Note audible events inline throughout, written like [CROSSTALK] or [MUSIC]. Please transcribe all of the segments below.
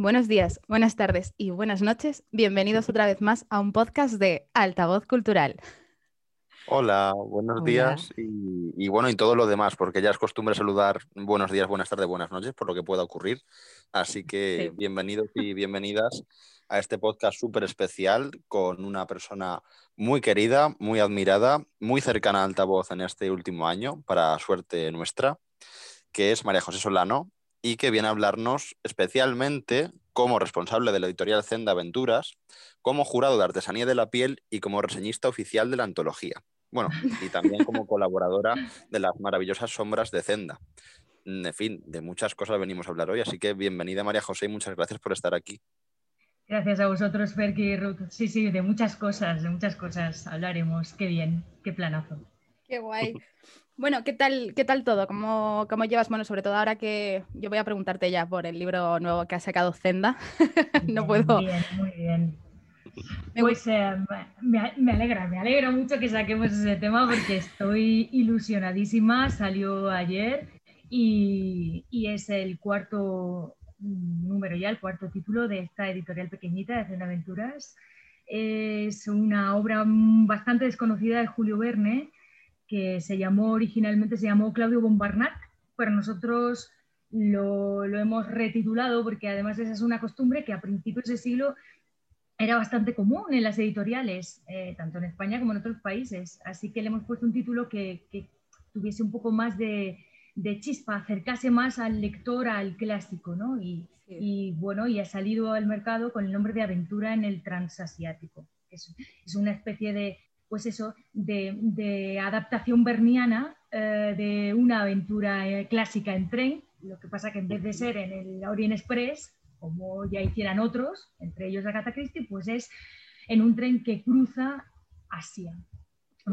buenos días, buenas tardes y buenas noches. Bienvenidos otra vez más a un podcast de Altavoz Cultural. Hola, buenos días y, bueno, y todo lo demás, porque ya es costumbre saludar buenos días, buenas tardes, buenas noches, por lo que pueda ocurrir. Así que bienvenidos y bienvenidas a este podcast súper especial con una persona muy querida, muy admirada, muy cercana a Altavoz en este último año, para suerte nuestra, que es María José Solano y que viene a hablarnos especialmente como responsable de la editorial Zenda Aventuras, como jurado de artesanía de la piel y como reseñista oficial de la antología. Bueno, y también como colaboradora de las maravillosas sombras de Zenda. En fin, de muchas cosas venimos a hablar hoy, así que bienvenida María José y muchas gracias por estar aquí. Gracias a vosotros, Ferki y Ruth. Sí, sí, de muchas cosas, de muchas cosas hablaremos. Qué bien, qué planazo. Qué guay. [LAUGHS] Bueno, ¿qué tal, qué tal todo? ¿Cómo, ¿Cómo, llevas? Bueno, sobre todo ahora que yo voy a preguntarte ya por el libro nuevo que ha sacado Zenda. [LAUGHS] no puedo. Muy bien, muy bien. Pues eh, me, alegra, me alegra mucho que saquemos ese tema porque estoy ilusionadísima. Salió ayer y, y es el cuarto número ya, el cuarto título de esta editorial pequeñita de Zenda Aventuras. Es una obra bastante desconocida de Julio Verne que se llamó originalmente, se llamó Claudio Bombarnac, pero nosotros lo, lo, hemos retitulado porque además esa es una costumbre que a principios de siglo era bastante común en las editoriales, eh, tanto en España como en otros países. Así que le hemos puesto un título que, que tuviese un poco más de, de, chispa, acercase más al lector, al clásico, ¿no? Y, y, bueno, y ha salido al mercado con el nombre de Aventura en el Transasiático. Es, es una especie de, pues eso, de, adaptación berniana eh, de una aventura eh, clásica en tren, lo que pasa que en vez de ser en el Orient Express, como ya hicieran otros, entre ellos Agatha Christie, pues es en un tren que cruza Asia.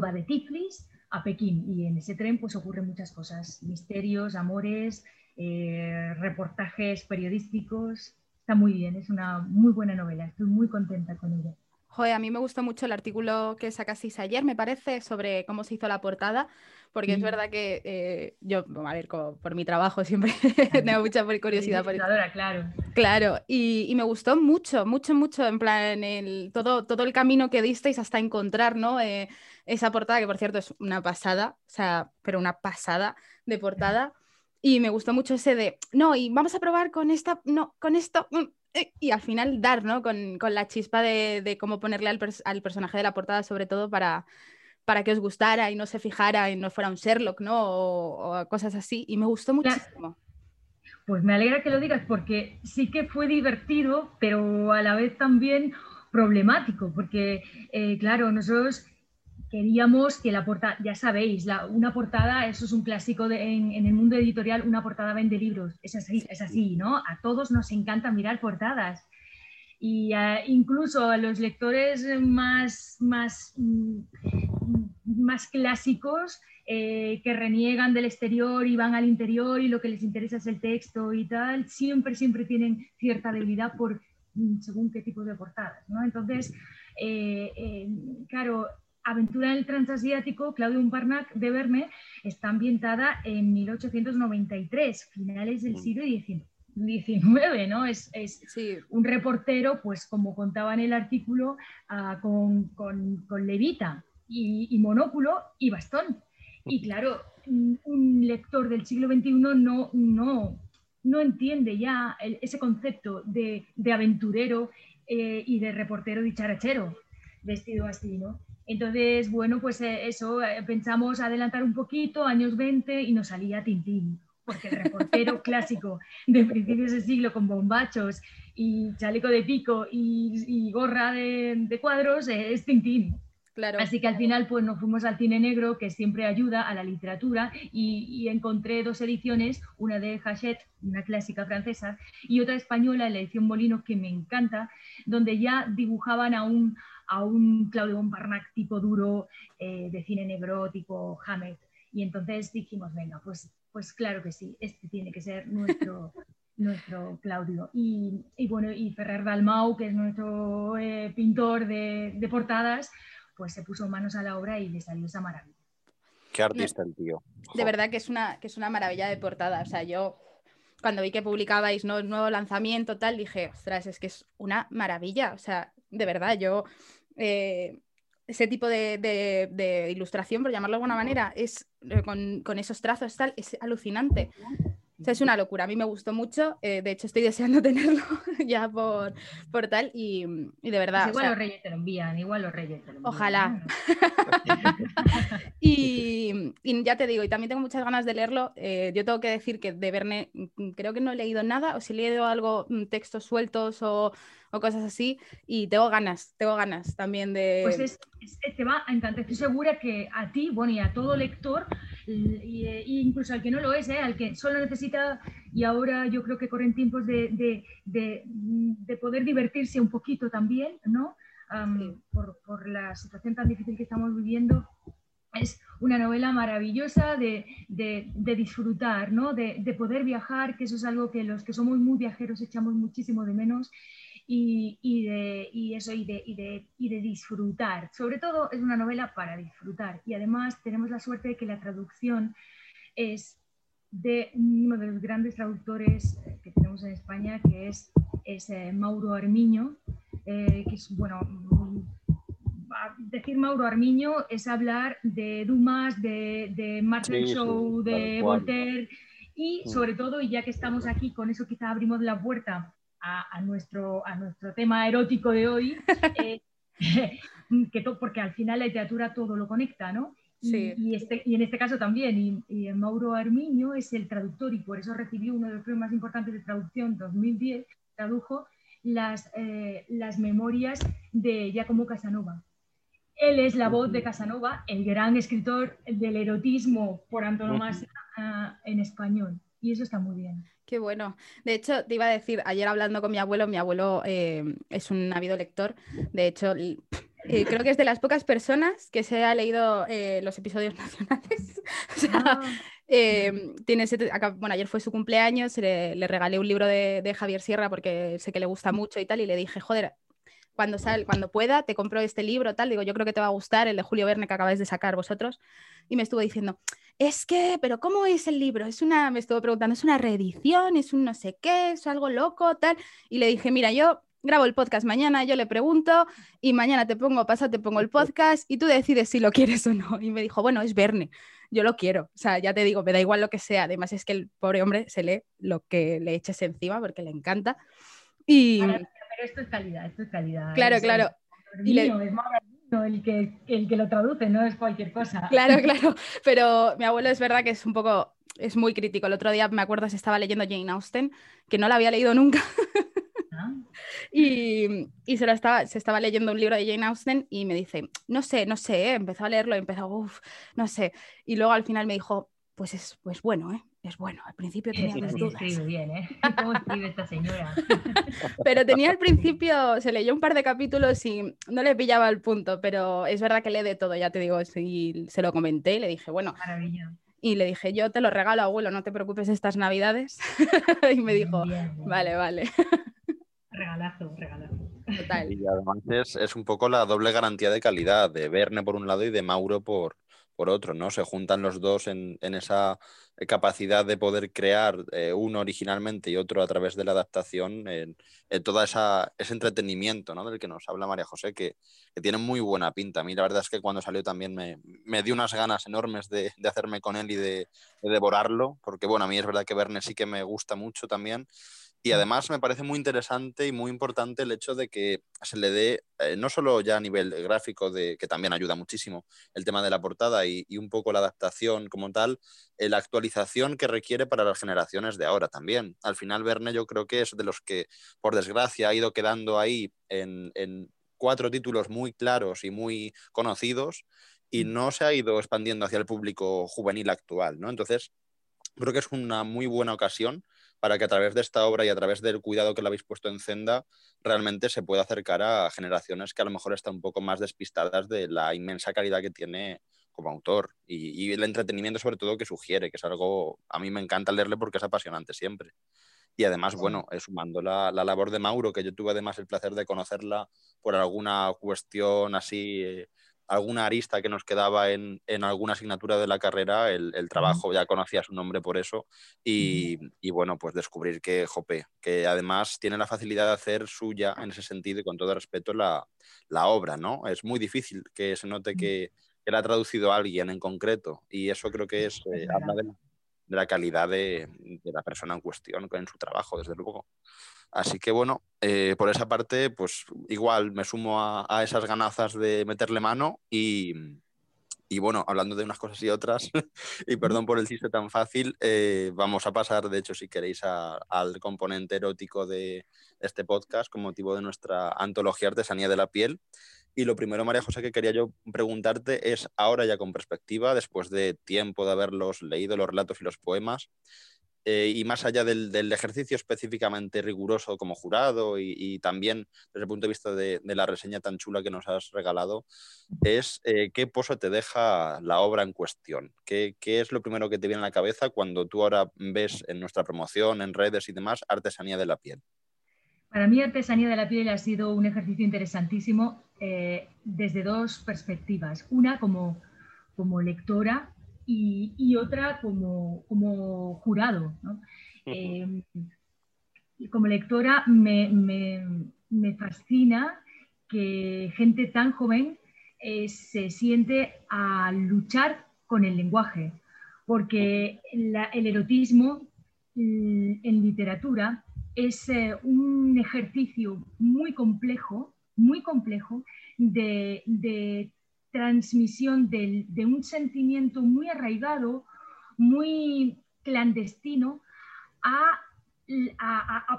Va de Tiflis a Pekín y en ese tren pues ocurren muchas cosas, misterios, amores, eh, reportajes periodísticos. Está muy bien, es una muy buena novela, estoy muy contenta con ella. Joder, a mí me gustó mucho el artículo que sacasteis ayer, me parece, sobre cómo se hizo la portada, porque es verdad que eh, yo, a ver, por mi trabajo siempre [LAUGHS] tengo mucha [LAUGHS] curiosidad. Por claro. Claro, y, me gustó mucho, mucho, mucho, en plan, el, todo, todo el camino que disteis hasta encontrar, ¿no? Eh, esa portada, que por cierto es una pasada, o sea, pero una pasada de portada. Y me gustó mucho ese de, no, y vamos a probar con esta, no, con esto, mm, y al final dar, ¿no? Con, con la chispa de, de cómo ponerle al, al, personaje de la portada, sobre todo para, para que os gustara y no se fijara y no fuera un Sherlock, ¿no? O, cosas así. Y me gustó muchísimo. Pues me alegra que lo digas porque sí que fue divertido, pero a la vez también problemático, porque, eh, claro, nosotros queríamos que la portada, ya sabéis, la, una portada, eso es un clásico en, el mundo editorial, una portada vende libros, es así, es así, ¿no? A todos nos encanta mirar portadas. Y incluso a los lectores más, más, mm, más clásicos eh, que reniegan del exterior y van al interior y lo que les interesa es el texto y tal, siempre, siempre tienen cierta debilidad por mm, según qué tipo de portadas, ¿no? Entonces, eh, eh, claro, Aventura en el Transasiático, Claudio Umparnac de Verne, está ambientada en 1893, finales del mm. siglo XIX. 19, ¿no? Es, es un reportero, pues como contaba en el artículo, uh, con, con, con, levita y, y, monóculo y bastón. Y claro, un lector del siglo XXI no, no, no entiende ya el, ese concepto de, de aventurero eh, y de reportero dicharachero vestido así, ¿no? Entonces, bueno, pues eh, eso, eh, pensamos adelantar un poquito, años 20, y nos salía Tintín, porque el reportero [LAUGHS] clásico de principios de siglo con bombachos y chaleco de pico y, gorra de, cuadros eh, es Tintín. Claro. Así que al final pues nos fuimos al cine negro, que siempre ayuda a la literatura, y, y encontré dos ediciones, una de Hachette, una clásica francesa, y otra española, la edición Molino, que me encanta, donde ya dibujaban a un, a un Claudio Bombarnac tipo duro eh, de cine negro, tipo Hammett. Y entonces dijimos, venga, pues, pues claro que sí, este tiene que ser nuestro, [LAUGHS] nuestro Claudio. Y, y, bueno, y Ferrer Dalmau, que es nuestro eh, pintor de, de, portadas, pues se puso manos a la obra y le salió esa maravilla. Qué artista el tío. De verdad que es una, que es una maravilla de portada. O sea, yo cuando vi que publicabais ¿no? el nuevo lanzamiento, tal, dije, ostras, es que es una maravilla. O sea, de verdad, yo eh, ese tipo de, ilustración, por llamarlo de alguna manera, es eh, con, esos trazos tal, es alucinante. O sea, es una locura. A mí me gustó mucho. Eh, de hecho, estoy [LAUGHS] deseando tenerlo [LAUGHS] ya por, por tal. Y, de verdad. Pues igual los reyes te lo envían, igual los reyes te lo envían. Ojalá. [LAUGHS] y, ya te digo, y también tengo muchas ganas de leerlo. yo tengo que decir que de Verne creo que no he leído nada, o si he leído algo, mm, textos sueltos o o cosas así. Y tengo ganas, tengo ganas también de... Pues es, te va a encantar. Estoy segura que a ti, bueno, y a todo lector, e incluso al que no lo es, ¿eh? al que solo necesita, y ahora yo creo que corren tiempos de, de, de, poder divertirse un poquito también, ¿no? por, por, la situación tan difícil que estamos viviendo, es una novela maravillosa de, de, de disfrutar, ¿no? de, poder viajar, que eso es algo que los que somos muy viajeros echamos muchísimo de menos y, de, y eso, y de, y, de, y de disfrutar. Sobre todo es una novela para disfrutar. Y además tenemos la suerte de que la traducción es de uno de los grandes traductores que tenemos en España, que es, es eh, Mauro Armiño, eh, que es, bueno, decir Mauro Armiño es hablar de Dumas, de, de Marcel Shaw, de Voltaire y mm. sobre todo, y ya que estamos aquí, con eso quizá abrimos la puerta a, nuestro, a nuestro tema erótico de hoy, [LAUGHS] eh, [LAUGHS] que porque al final la literatura todo lo conecta, ¿no? Y, este, y en este caso también, y, Mauro Armiño es el traductor y por eso recibió uno de los premios más importantes de traducción 2010, tradujo las, eh, las memorias de Giacomo Casanova. Él es la voz de Casanova, el gran escritor del erotismo por antonomasia ah, en español. Y eso está muy bien. Qué bueno. De hecho, te iba a decir, ayer hablando con mi abuelo, mi abuelo eh, es un ávido lector. De hecho, eh, creo que es de las pocas personas que se ha leído eh, los episodios [LAUGHS] nacionales. Ah. tiene bueno, ayer fue su cumpleaños, le, regalé un libro de, Javier Sierra porque sé que le gusta mucho y tal, y le dije, joder, cuando, sal, cuando pueda, te compro este libro, tal. Digo, yo creo que te va a gustar, el de Julio Verne que acabáis de sacar vosotros. Y me estuvo diciendo, es que, pero ¿cómo es el libro? Es una, me estuvo preguntando, ¿es una reedición? ¿Es un no sé qué? ¿Es algo loco? Tal. Y le dije, mira, yo grabo el podcast mañana, yo le pregunto y mañana te pongo, pasa, te pongo el podcast y tú decides si lo [LAUGHS] quieres o no. Y me dijo, bueno, es Verne, yo lo quiero. O sea, ya te digo, me da igual lo que sea. Además es que el pobre hombre se lee lo que le eches encima porque le encanta. Y... pero esto es calidad, esto es calidad. Claro, claro. Y es el que, el que lo traduce, no es cualquier cosa. Claro, [LAUGHS] claro, pero mi abuelo es verdad que es un poco, es muy crítico. El otro día me acuerdo se estaba leyendo Jane Austen, que no la había leído nunca. Ah. y, y, se, lo estaba, se estaba leyendo un libro de Jane Austen y me dice, no sé, no sé, ¿eh? empezó a leerlo y empezó, uff, no sé. Y luego al final me dijo, pues es pues bueno, ¿eh? Es bueno. Al principio tenía dudas. Bien, ¿eh? [LAUGHS] ¿Cómo escribe esta señora? [LAUGHS] pero tenía al principio, se leyó un par de capítulos y no le pillaba el punto, pero es verdad que lee de todo, ya te digo, y se lo comenté y le dije, bueno. Y le dije, yo te lo regalo, abuelo, no te preocupes estas navidades. [LAUGHS] y me dijo, vale, vale. regalazo, regalazo. Total. Y además es, es, un poco la doble garantía de calidad de Verne por un lado y de Mauro por, por otro, ¿no? Se juntan los dos en, esa eh, capacidad de poder crear eh, uno originalmente y otro a través de la adaptación, en, todo ese entretenimiento ¿no? del que nos habla María José, que, tiene muy buena pinta. A mí la verdad es que cuando salió también me, me dio unas ganas enormes de, hacerme con él y de, de, devorarlo, porque bueno, a mí es verdad que Verne sí que me gusta mucho también. Y además me parece muy interesante y muy importante el hecho de que se le dé, eh, no solo ya a nivel gráfico, de, que también ayuda muchísimo el tema de la portada y, un poco la adaptación como tal, eh, la actualización que requiere para las generaciones de ahora también. Al final, Verne yo creo que es de los que, por desgracia, ha ido quedando ahí en, en cuatro títulos muy claros y muy conocidos y mm. no se ha ido expandiendo hacia el público juvenil actual, ¿no? Entonces, creo que es una muy buena ocasión para que a través de esta obra y a través del cuidado que le habéis puesto en Zenda, realmente se pueda acercar a generaciones que a lo mejor están un poco más despistadas de la inmensa calidad que tiene como autor y, el entretenimiento sobre todo que sugiere, que es algo, a mí me encanta leerle porque es apasionante siempre. Y además, bueno, sumando la, la, labor de Mauro, que yo tuve además el placer de conocerla por alguna cuestión así alguna arista que nos quedaba en, alguna asignatura de la carrera, el, trabajo ya conocía su nombre por eso y, bueno, pues descubrir que Jope, que además tiene la facilidad de hacer suya en ese sentido y con todo respeto la, obra, ¿no? Es muy difícil que se note que, que la ha traducido alguien en concreto y eso creo que es, eh, habla de, la calidad de, de la persona en cuestión en su trabajo, desde luego. Así que bueno, eh, por esa parte, pues igual me sumo a, esas ganazas de meterle mano y, bueno, hablando de unas cosas y otras, [LAUGHS] y perdón por el chiste tan fácil, eh, vamos a pasar, de hecho, si queréis, al componente erótico de este podcast con motivo de nuestra antología Artesanía de la Piel. Y lo primero, María José, que quería yo preguntarte es, ahora ya con perspectiva, después de tiempo de haberlos leído, los relatos y los poemas, eh, y más allá del, ejercicio específicamente riguroso como jurado y, también desde el punto de vista de, la reseña tan chula que nos has regalado, es eh, qué pozo te deja la obra en cuestión. ¿Qué, es lo primero que te viene a la cabeza cuando tú ahora ves en nuestra promoción, en redes y demás, artesanía de la piel? Para mí, artesanía de la piel ha sido un ejercicio interesantísimo eh, desde dos perspectivas. Una como, como lectora y, otra como, como jurado. Em, como lectora me, me, fascina que gente tan joven eh, se siente a luchar con el lenguaje, porque el erotismo en literatura es eh, un ejercicio muy complejo, muy complejo de, de transmisión de, un sentimiento muy arraigado, muy clandestino a,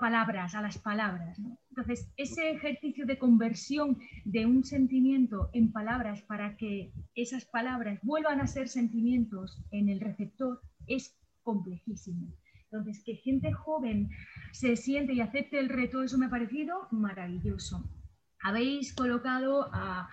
palabras, a las palabras. Entonces, ese ejercicio de conversión de un sentimiento en palabras para que esas palabras vuelvan a ser sentimientos en el receptor es complejísimo. Entonces, que gente joven se siente y acepte el reto, eso me ha parecido maravilloso. Habéis colocado a,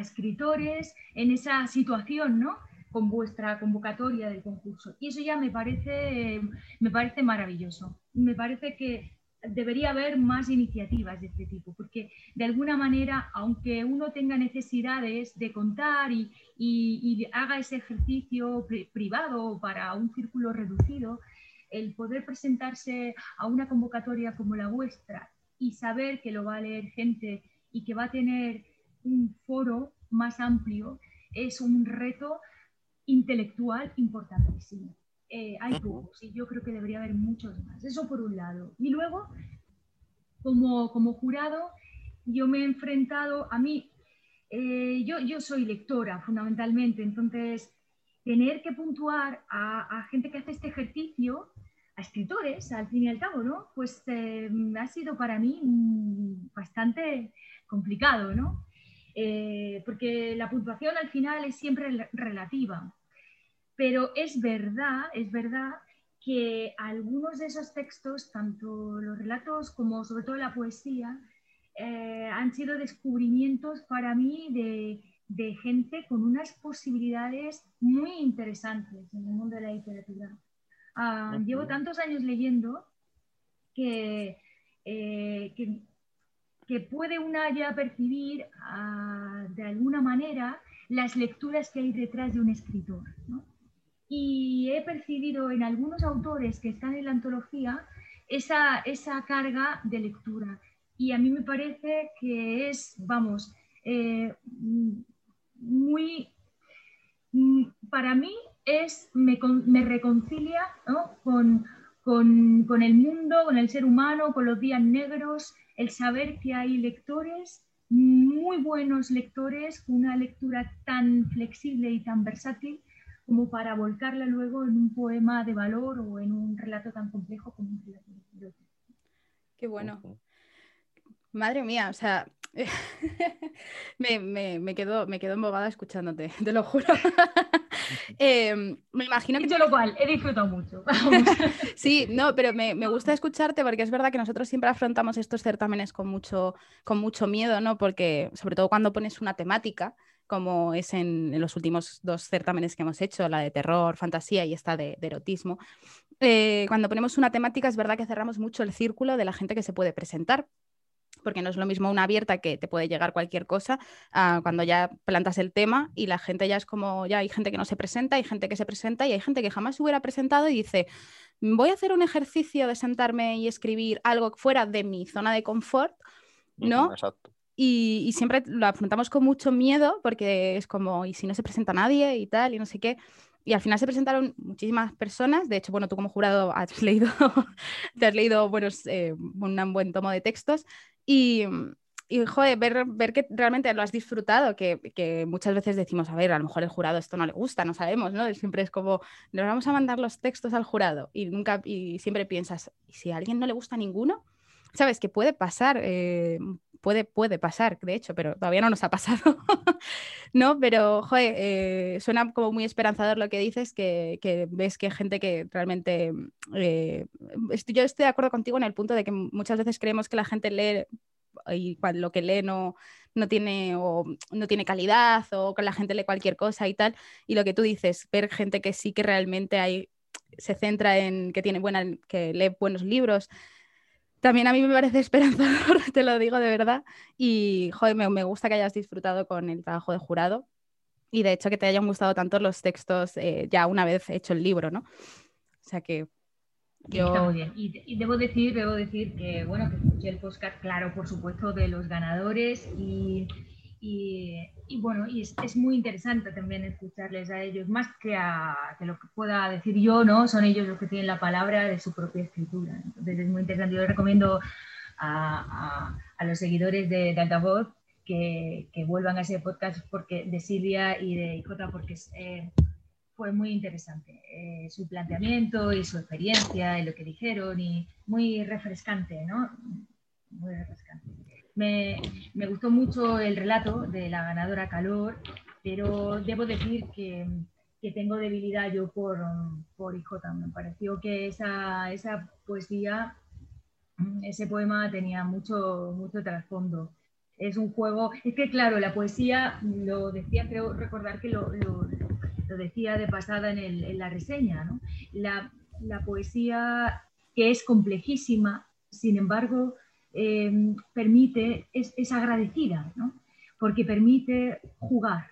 escritores en esa situación, ¿no? con vuestra convocatoria del concurso. Y eso ya me parece, me parece maravilloso. Me parece que debería haber más iniciativas de este tipo, porque de alguna manera, aunque uno tenga necesidades de contar y, haga ese ejercicio privado para un círculo reducido, el poder presentarse a una convocatoria como la vuestra y saber que lo va a leer gente y que va a tener un foro más amplio es un reto intelectual importantísimo. Eh, hay pocos y yo creo que debería haber muchos más. Eso por un lado. Y luego, como, como jurado, yo me he enfrentado, a mí, eh, yo, yo soy lectora fundamentalmente, entonces tener que puntuar a, gente que hace este ejercicio, a escritores, al fin y al cabo, ¿no? Pues eh, ha sido para mí bastante complicado, ¿no? Eh, porque la puntuación al final es siempre relativa. Pero es verdad, es verdad que algunos de esos textos, tanto los relatos como sobre todo la poesía, eh, han sido descubrimientos para mí de, gente con unas posibilidades muy interesantes en el mundo de la literatura. Ah, llevo tantos años leyendo que, eh, que que puede una ya percibir ah, de alguna manera las lecturas que hay detrás de un escritor. Y he percibido en algunos autores que están en la antología esa, esa carga de lectura. Y a mí me parece que es, vamos, eh, muy, para mí es, me, me reconcilia con, con, con, el mundo, con el ser humano, con los días negros, el saber que hay lectores, muy buenos lectores, una lectura tan flexible y tan versátil como para volcarla luego en un poema de valor o en un relato tan complejo como un relato de Qué bueno. Madre mía, o sea, [LAUGHS] me, me, me, quedo, me quedo embobada escuchándote, [LAUGHS] te lo juro. [LAUGHS] Em, me imagino que... Dicho lo cual, he disfrutado mucho. sí, no, pero me, me, gusta escucharte porque es verdad que nosotros siempre afrontamos estos certámenes con mucho, con mucho miedo, ¿no? Porque sobre todo cuando pones una temática, como es en, los últimos dos certámenes que hemos hecho, la de terror, fantasía y esta de, erotismo, eh, cuando ponemos una temática es verdad que cerramos mucho el círculo de la gente que se puede presentar porque no es lo mismo una abierta que te puede llegar cualquier cosa cuando ya plantas el tema y la gente ya es como, ya hay gente que no se presenta, hay gente que se presenta y hay gente que jamás se hubiera presentado y dice, voy a hacer un ejercicio de sentarme y escribir algo fuera de mi zona de confort, ¿no? Exacto. Y, y, siempre lo afrontamos con mucho miedo porque es como, ¿y si no se presenta nadie y tal? Y no sé qué. Y al final se presentaron muchísimas personas. De hecho, bueno, tú como jurado has [LAUGHS] leído, te has leído buenos, eh, un buen tomo de textos. Y, y joder, ver, ver, que realmente lo has disfrutado, que, que, muchas veces decimos, a ver, a lo mejor el jurado esto no le gusta, no sabemos, ¿no? [LAUGHS] Siempre es como, nos vamos a mandar los textos al jurado y, nunca, y siempre piensas, ¿y si a alguien no le gusta ninguno? Sabes que puede pasar, eh, puede, puede pasar, de hecho, pero todavía no nos ha pasado, [LAUGHS] ¿no? Pero, joder, eh, suena como muy esperanzador lo que dices, que, ves que gente que realmente... Eh, yo estoy de acuerdo contigo en el punto de que muchas veces creemos que la gente lee y lo que lee no, no, tiene, o no tiene calidad o que la gente lee cualquier cosa y tal. Y lo que tú dices, ver gente que sí que realmente hay, se centra en que tiene buena, que lee buenos libros, también a mí me parece [LAUGHS] esperanzador, te lo digo de verdad. Y joder, me, gusta que hayas disfrutado con el trabajo de jurado y de hecho que te hayan gustado tanto los textos eh, ya una vez hecho el libro, ¿no? O sea que yo... bien. Y, debo decir, debo decir que, bueno, que escuché el podcast, claro, por supuesto, de los ganadores y y, bueno, y es, muy interesante también escucharles a ellos, más que a que lo que pueda decir yo, ¿no? Son ellos los que tienen la palabra de su propia escritura. Entonces es muy interesante. Yo recomiendo a, a, los seguidores de, de Altavoz que, que, vuelvan a ese podcast porque, de Silvia y de Jota porque eh, fue muy interesante eh, su planteamiento y su experiencia y lo que dijeron y muy refrescante, ¿no? Muy refrescante. Me, gustó mucho el relato de la ganadora Calor, pero debo decir que, tengo debilidad yo por, por IJ. Me pareció que esa, esa poesía, ese poema tenía mucho, mucho trasfondo. Es un juego, es que claro, la poesía, lo decía, creo recordar que lo, decía de pasada en, la reseña, la, la poesía que es complejísima, sin embargo, Em, permite, es, agradecida, porque permite jugar.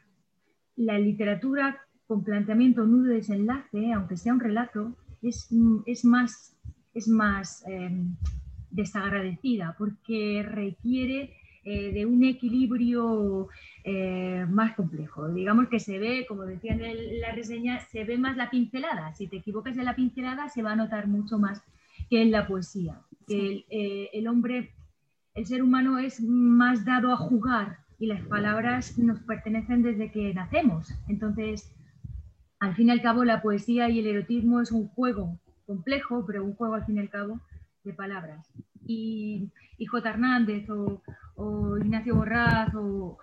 La literatura con planteamiento nudo de desenlace, aunque sea un relato, es, es más, es más em, desagradecida porque requiere eh, de un equilibrio eh, más complejo. Digamos que se ve, como decía en la reseña, se ve más la pincelada. Si te equivocas en la pincelada, se va a notar mucho más que en la poesía. Eh, el, hombre, el ser humano es más dado a jugar y las palabras nos pertenecen desde que nacemos. Entonces, al fin y al cabo, la poesía y el erotismo es un juego complejo, pero un juego al fin y al cabo de palabras. Y, J. Hernández o, Ignacio Borraz o,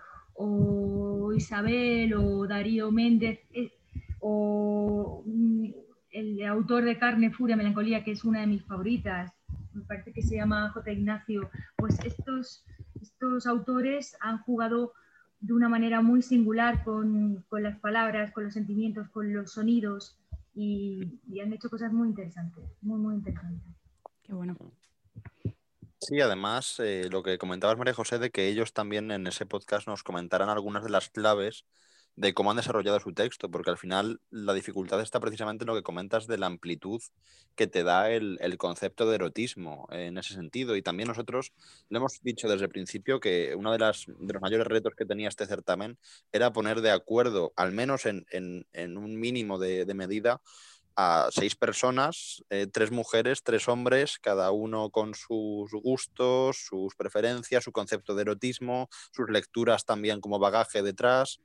Isabel o Darío Méndez eh, o mm, el autor de Carne, Furia, Melancolía, que es una de mis favoritas, me parece que se llama J. Ignacio, pues estos, estos autores han jugado de una manera muy singular con, las palabras, con los sentimientos, con los sonidos y, han hecho cosas muy interesantes, muy, muy interesantes. Qué bueno. Sí, además, eh, lo que comentabas, María José, de que ellos también en ese podcast nos comentaran algunas de las claves de cómo han desarrollado su texto, porque al final la dificultad está precisamente en lo que comentas de la amplitud que te da el, concepto de erotismo en ese sentido. Y también nosotros le hemos dicho desde el principio que uno de, las, de los mayores retos que tenía este certamen era poner de acuerdo, al menos en, un mínimo de, de medida, a seis personas, eh, tres mujeres, tres hombres, cada uno con sus gustos, sus preferencias, su concepto de erotismo, sus lecturas también como bagaje detrás.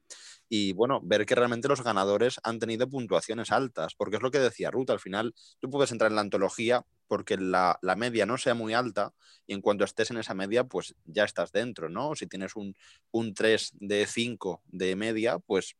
Y bueno, ver que realmente los ganadores han tenido puntuaciones altas, porque es lo que decía Ruth, al final tú puedes entrar en la antología porque la, la media no sea muy alta y en cuanto estés en esa media, pues ya estás dentro, ¿no? Si tienes un, un 3 de 5 de media, pues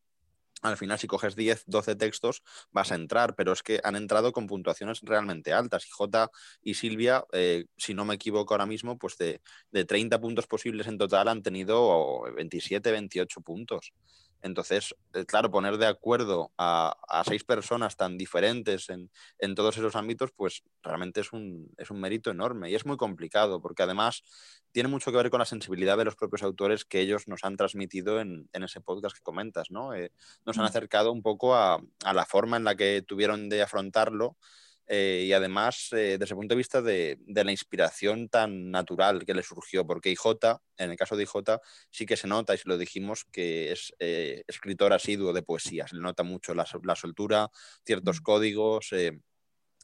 al final si coges 10, 12 textos vas a entrar, pero es que han entrado con puntuaciones realmente altas. Y J y Silvia, eh, si no me equivoco ahora mismo, pues de, 30 puntos posibles en total han tenido 27, 28 puntos. Entonces, eh, claro, poner de acuerdo a, seis personas tan diferentes en, todos esos ámbitos, pues realmente es un, es un, mérito enorme y es muy complicado, porque además tiene mucho que ver con la sensibilidad de los propios autores que ellos nos han transmitido en, ese podcast que comentas, ¿no? Eh, nos han acercado un poco a, a la forma en la que tuvieron de afrontarlo eh, y además eh, desde el punto de vista de, la inspiración tan natural que le surgió, porque IJ, en el caso de IJ, sí que se nota, y se lo dijimos, que es eh, escritor asiduo de poesía, se le nota mucho la, la soltura, ciertos mm. códigos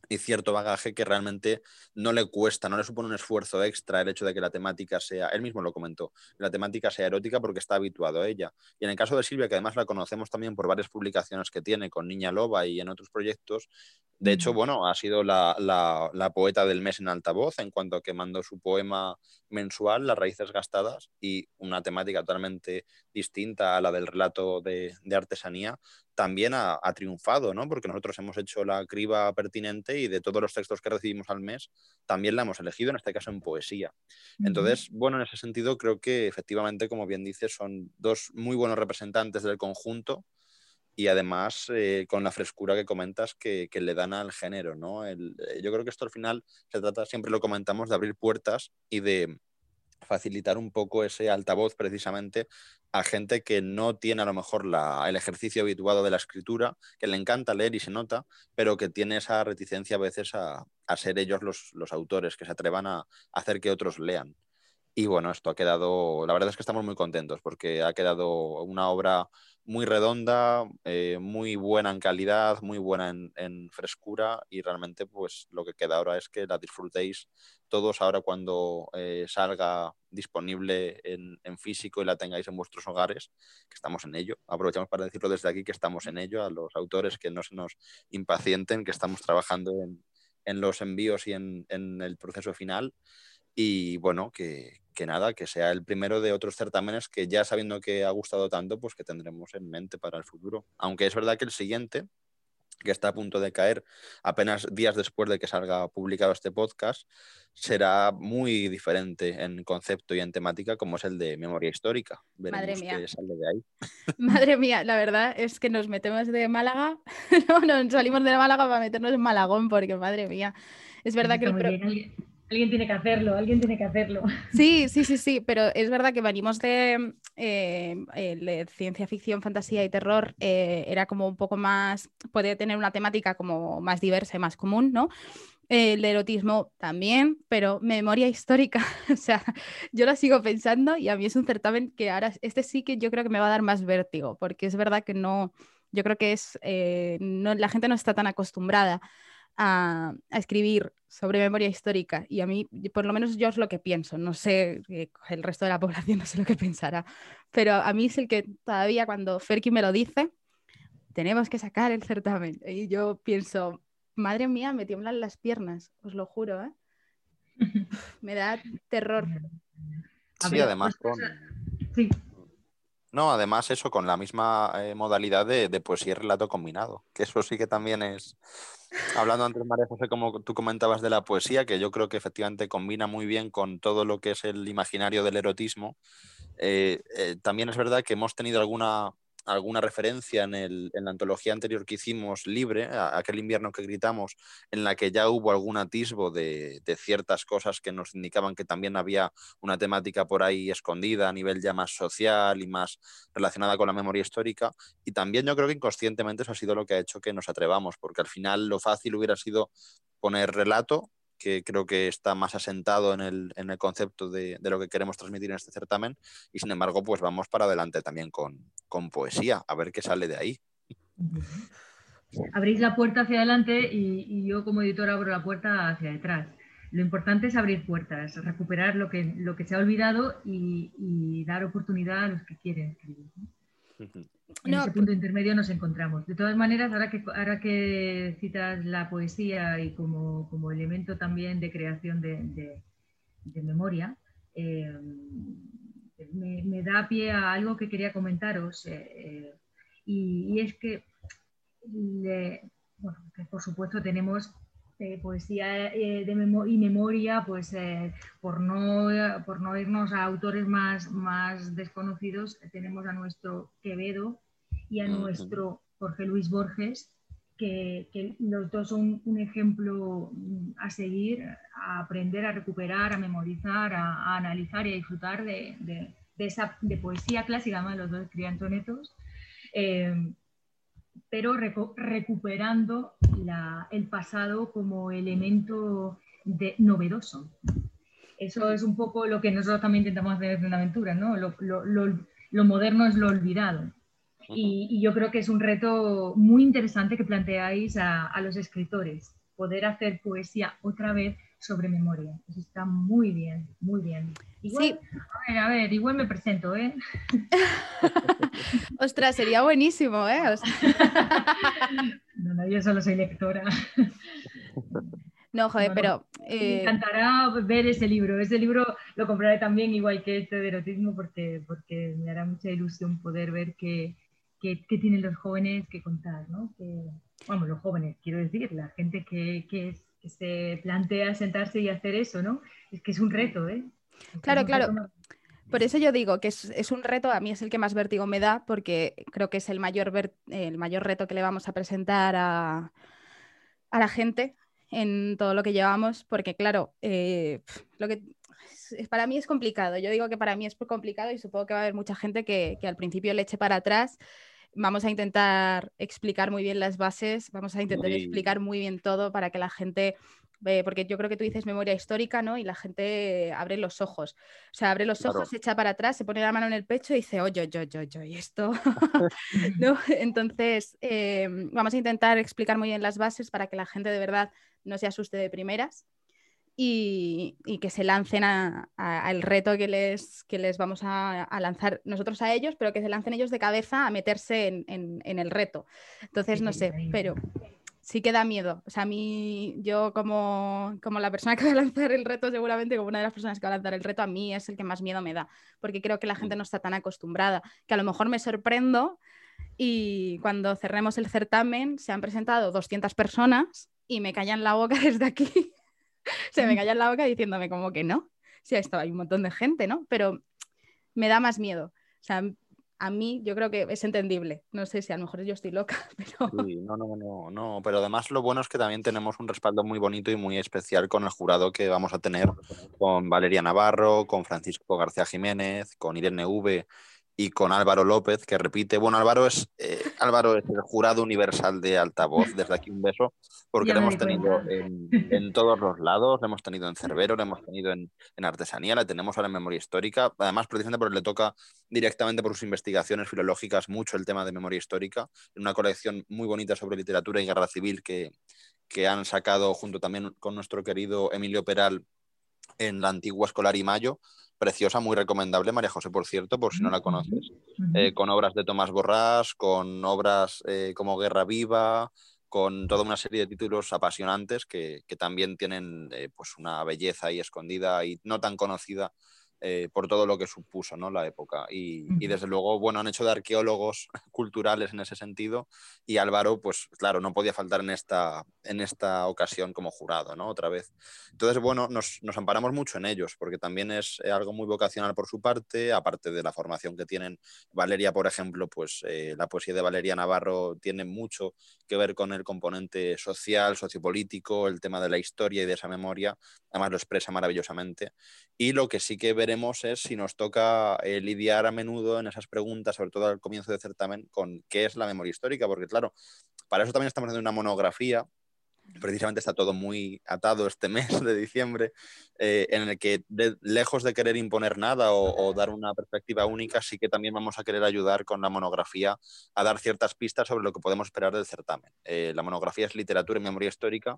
y cierto bagaje que realmente no le cuesta, no le supone un esfuerzo extra el hecho de que la temática sea, él mismo lo comentó, la temática sea erótica porque está habituado a ella. Y en el caso de Silvia, que además la conocemos también por varias publicaciones que tiene con Niña Loba y en otros proyectos, de hecho, bueno, ha sido la, la, poeta del mes en altavoz en cuanto a que mandó su poema mensual, Las raíces gastadas, y una temática totalmente distinta a la del relato de, de artesanía, también ha, triunfado, ¿no? Porque nosotros hemos hecho la criba pertinente y de todos los textos que recibimos al mes, también la hemos elegido, en este caso en poesía. Entonces, bueno, en ese sentido creo que efectivamente, como bien dices, son dos muy buenos representantes del conjunto y además eh, con la frescura que comentas que, le dan al género, ¿no? Eh, yo creo que esto al final se trata, siempre lo comentamos, de abrir puertas y de facilitar un poco ese altavoz precisamente a gente que no tiene a lo mejor el ejercicio habituado de la escritura, que le encanta leer y se nota, pero que tiene esa reticencia a veces a, ser ellos los, autores, que se atrevan a, hacer que otros lean. Y bueno, esto ha quedado, la verdad es que estamos muy contentos porque ha quedado una obra muy redonda, eh, muy buena en calidad, muy buena en, frescura y realmente pues lo que queda ahora es que la disfrutéis todos ahora cuando eh, salga disponible en, físico y la tengáis en vuestros hogares, que estamos en ello. Aprovechamos para decirlo desde aquí que estamos en ello, a los autores que no se nos impacienten, que estamos trabajando en, los envíos y en, en el proceso final y bueno, que, nada, que sea el primero de otros certámenes que ya sabiendo que ha gustado tanto, pues que tendremos en mente para el futuro. Aunque es verdad que el siguiente, que está a punto de caer apenas días después de que salga publicado este podcast, será muy diferente en concepto y en temática como es el de memoria histórica. Madre mía. de ahí. [LAUGHS] Madre mía, la verdad es que nos metemos de Málaga, [LAUGHS] no, no, salimos de Málaga para meternos en Malagón, porque madre mía, es verdad que el... Alguien tiene que hacerlo, alguien tiene que hacerlo. [LAUGHS] Sí, sí, sí, sí, pero es verdad que venimos de, eh, ciencia ficción, fantasía y terror, eh, era como un poco más, puede tener una temática como más diversa y más común, ¿no? El erotismo también, pero memoria histórica, [LAUGHS] o sea, yo la sigo pensando y a mí es un certamen que ahora, este sí que yo creo que me va a dar más vértigo, porque es verdad que no, yo creo que es, eh, no, la gente no está tan acostumbrada a, escribir sobre memoria histórica y a mí, por lo menos yo es lo que pienso, no sé, eh, [LAUGHS] el resto de la población no sé lo que pensará, pero a mí es el que todavía cuando Ferki me lo dice, tenemos que sacar el certamen y yo pienso, madre mía, me tiemblan las piernas, os lo juro, ¿eh? [LAUGHS] me da terror. Sí, además con... Sí. No, además eso con la misma eh, modalidad de, poesía y relato combinado, que eso sí que también es, hablando antes María José, como tú comentabas de la poesía, que yo creo que efectivamente combina muy bien con todo lo que es el imaginario del erotismo, eh, eh, también es verdad que hemos tenido alguna alguna referencia en, el, en, la antología anterior que hicimos, Libre, aquel invierno que gritamos, en la que ya hubo algún atisbo de, de, ciertas cosas que nos indicaban que también había una temática por ahí escondida a nivel ya más social y más relacionada con la memoria histórica. Y también yo creo que inconscientemente eso ha sido lo que ha hecho que nos atrevamos, porque al final lo fácil hubiera sido poner relato que creo que está más asentado en el, en el concepto de, de, lo que queremos transmitir en este certamen y sin embargo pues vamos para adelante también con, con poesía, a ver qué sale de ahí. Abrís la puerta hacia adelante y, y, yo como editor abro la puerta hacia detrás. Lo importante es abrir puertas, recuperar lo que, lo que se ha olvidado y, y dar oportunidad a los que quieren escribir. En ese punto intermedio nos encontramos. De todas maneras, ahora que, ahora que citas la poesía y como, como elemento también de creación de, de, memoria, eh, me, da pie a algo que quería comentaros. Eh, eh, y, es que, bueno, que por supuesto tenemos poesía eh, de y memoria, pues eh, por, no, por no irnos a autores más, más desconocidos, tenemos a nuestro Quevedo, y a nuestro Jorge Luis Borges, que, los dos son un ejemplo mm, a seguir, a aprender, a recuperar, a memorizar, a, analizar y a disfrutar de, esa de poesía clásica, además los dos eh, pero recuperando el pasado como elemento de, novedoso. Eso es un poco lo que nosotros también intentamos hacer en aventura, ¿no? Lo, moderno es lo olvidado. Y, yo creo que es un reto muy interesante que planteáis a, los escritores, poder hacer poesía otra vez sobre memoria. Eso está muy bien, muy bien. Igual, A ver, a ver, igual me presento, ¿eh? [LAUGHS] Ostras, sería buenísimo, ¿eh? [LAUGHS] no, no, yo solo soy lectora. [LAUGHS] No, joder, pero. Me eh, encantará ver ese libro. Ese libro lo compraré también, igual que este de erotismo, porque, porque me hará mucha ilusión poder ver qué, qué, tienen los jóvenes que contar, ¿no? Que, vamos, los jóvenes, quiero decir, la gente que, que, se plantea sentarse y hacer eso, ¿no? Es que es un reto, ¿eh? Claro, claro. Por eso yo digo que es, es, un reto, a mí es el que más vértigo me da, porque creo que es el mayor, el mayor reto que le vamos a presentar a, a la gente en todo lo que llevamos, porque claro, eh, lo que para mí es complicado. Yo digo que para mí es complicado y supongo que va a haber mucha gente que, al principio le eche para atrás. Vamos a intentar explicar muy bien las bases, vamos a intentar explicar muy bien todo para que la gente porque yo creo que tú dices memoria histórica, ¿no? Y la gente abre los ojos. O sea, abre los ojos, se echa para atrás, se pone la mano en el pecho y dice, oye, oye, oye, oye, y esto. [LAUGHS] [LAUGHS] ¿No? Entonces, eh, vamos a intentar explicar muy bien las bases para que la gente de verdad no se asuste de primeras y, que se lancen al reto que les, que les vamos a, lanzar nosotros a ellos, pero que se lancen ellos de cabeza a meterse en, el reto. Entonces, no sé, pero sí que da miedo. O sea, a mí, yo como, como la persona que va a lanzar el reto, seguramente como una de las personas que va a lanzar el reto, a mí es el que más miedo me da, porque creo que la gente no está tan acostumbrada, que a lo mejor me sorprendo y cuando cerremos el certamen se han presentado 200 personas y me callan la boca [LAUGHS] desde aquí. Se me callan la boca diciéndome como que no. Sí, estaba hay un montón de gente, ¿no? Pero me da más miedo. O sea, a mí yo creo que es entendible. No sé si a lo mejor yo estoy loca, [LAUGHS] pero... Sí, no, no, no, no. Pero además lo bueno es que también tenemos un respaldo muy bonito y muy especial con el jurado que vamos a tener, con Valeria Navarro, con Francisco García Jiménez, con Irene V y con Álvaro López, que repite. Bueno, Álvaro es, eh, Álvaro es el jurado universal de altavoz. Desde aquí un beso, porque lo hemos tenido en, [LAUGHS] todos los lados. Lo hemos tenido en Cerbero, lo hemos tenido en, artesanía, la tenemos ahora en memoria histórica. Además, precisamente porque le toca directamente por sus investigaciones filológicas mucho el tema de memoria histórica. En una colección muy bonita sobre literatura y guerra civil que, que han sacado junto también con nuestro querido Emilio Peral en la antigua Escolar y Mayo preciosa, muy recomendable, María José, por cierto, por si no la conoces, eh, con obras de Tomás Borrás, con obras eh, como Guerra Viva, con toda una serie de títulos apasionantes que, también tienen eh, pues una belleza ahí escondida y no tan conocida eh, por todo lo que supuso ¿no? la época. Y, desde luego, bueno, han hecho de arqueólogos [LAUGHS] culturales en ese sentido y Álvaro, pues claro, no podía faltar en esta, en esta ocasión como jurado, ¿no? Otra vez. Entonces, bueno, nos, nos amparamos mucho en ellos porque también es eh, algo muy vocacional por su parte, aparte de la formación que tienen. Valeria, por ejemplo, pues eh, la poesía de Valeria Navarro tiene mucho que ver con el componente social, sociopolítico, el tema de la historia y de esa memoria. Además, lo expresa maravillosamente. Y lo que sí que veremos es si nos toca eh, lidiar a menudo en esas preguntas, sobre todo al comienzo del certamen, con qué es la memoria histórica, porque claro, para eso también estamos haciendo una monografía precisamente está todo muy atado este mes de diciembre, eh, en el que lejos de querer imponer nada o, dar una perspectiva única, sí que también vamos a querer ayudar con la monografía a dar ciertas pistas sobre lo que podemos esperar del certamen. Eh, la monografía es literatura y memoria histórica,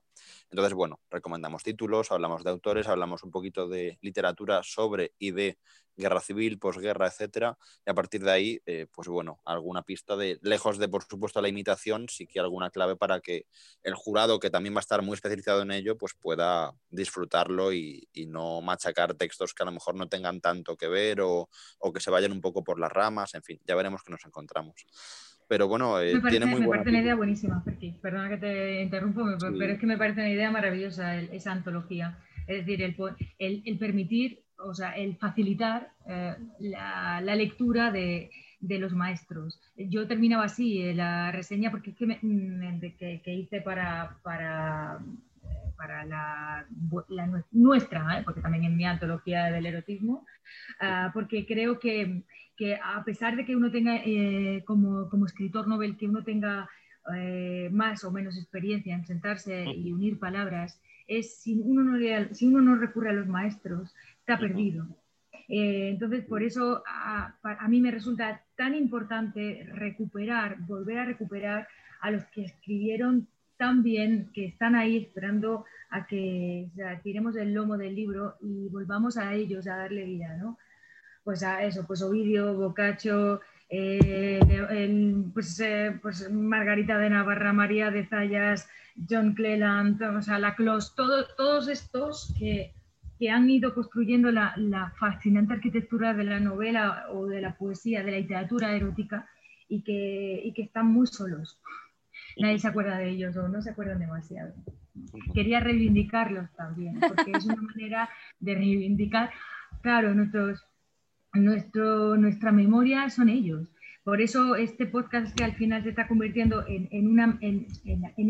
entonces, bueno, recomendamos títulos, hablamos de autores, hablamos un poquito de literatura sobre y de guerra civil, posguerra, etcétera, y a partir de ahí, eh, pues bueno, alguna pista de, lejos de, por supuesto, la imitación, sí que alguna clave para que el jurado, que también va a estar muy especializado en ello, pues pueda disfrutarlo y, no machacar textos que a lo mejor no tengan tanto que ver o, que se vayan un poco por las ramas, en fin, ya veremos que nos encontramos. Pero bueno, eh, tiene muy Me parece una idea buenísima, Perdona que te interrumpo, pero es que me parece una idea maravillosa esa antología. Es decir, el, el, el permitir o sea, el facilitar eh, la, lectura de, de los maestros. Yo terminaba así eh, la reseña porque es que, mm, que, hice para, para, para la, nuestra, ¿eh? porque también en mi antología del erotismo, ah, porque creo que, que, a pesar de que uno tenga, eh, como, como, escritor novel, que uno tenga más o menos experiencia en sentarse y unir palabras, es si uno no, si uno no recurre a los maestros, está perdido. Eh, entonces, por eso a, mí me resulta tan importante recuperar, volver a recuperar a los que escribieron tan bien, que están ahí esperando a que tiremos el lomo del libro y volvamos a ellos a darle vida, ¿no? Pues a eso, pues Ovidio, Boccaccio, eh, pues, eh, pues, Margarita de Navarra, María de Zayas, John Cleland, o sea, Laclos, todos estos que que han ido construyendo la, fascinante arquitectura de la novela o de la poesía, de la literatura erótica y que, que están muy solos. Nadie se acuerda de ellos o no se acuerdan demasiado. Quería reivindicarlos también, porque es una manera de reivindicar, claro, nuestros, nuestro, nuestra memoria son ellos. Por eso este podcast que al final se está convirtiendo en, una, en,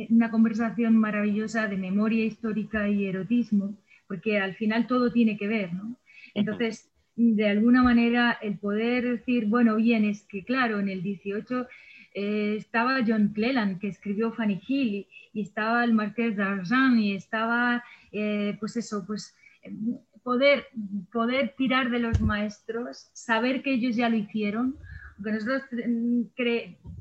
una, conversación maravillosa de memoria histórica y erotismo, porque al final todo tiene que ver, ¿no? Entonces, de alguna manera, el poder decir, bueno, bien, es que claro, en el 18 eh, estaba John Cleland, que escribió Fanny Hill, y, estaba el Marqués d'Argent, y estaba, eh, pues eso, pues poder, poder tirar de los maestros, saber que ellos ya lo hicieron, que nosotros mm,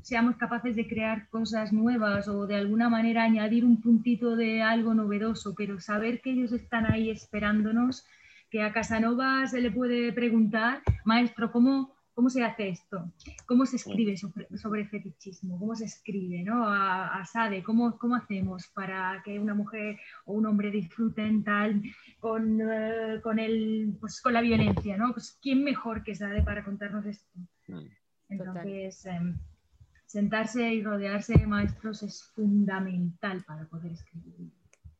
seamos capaces de crear cosas nuevas o de alguna manera añadir un puntito de algo novedoso, pero saber que ellos están ahí esperándonos, que a Casanova se le puede preguntar, maestro, ¿cómo, cómo se hace esto? ¿Cómo se escribe sobre, fetichismo? ¿Cómo se escribe? ¿no? A, Sade, ¿cómo, ¿cómo hacemos para que una mujer o un hombre disfruten tal con, eh, con, el, pues, con la violencia? ¿no? Pues, ¿Quién mejor que Sade para contarnos esto? Entonces, em, sentarse y rodearse de maestros es fundamental para poder escribir.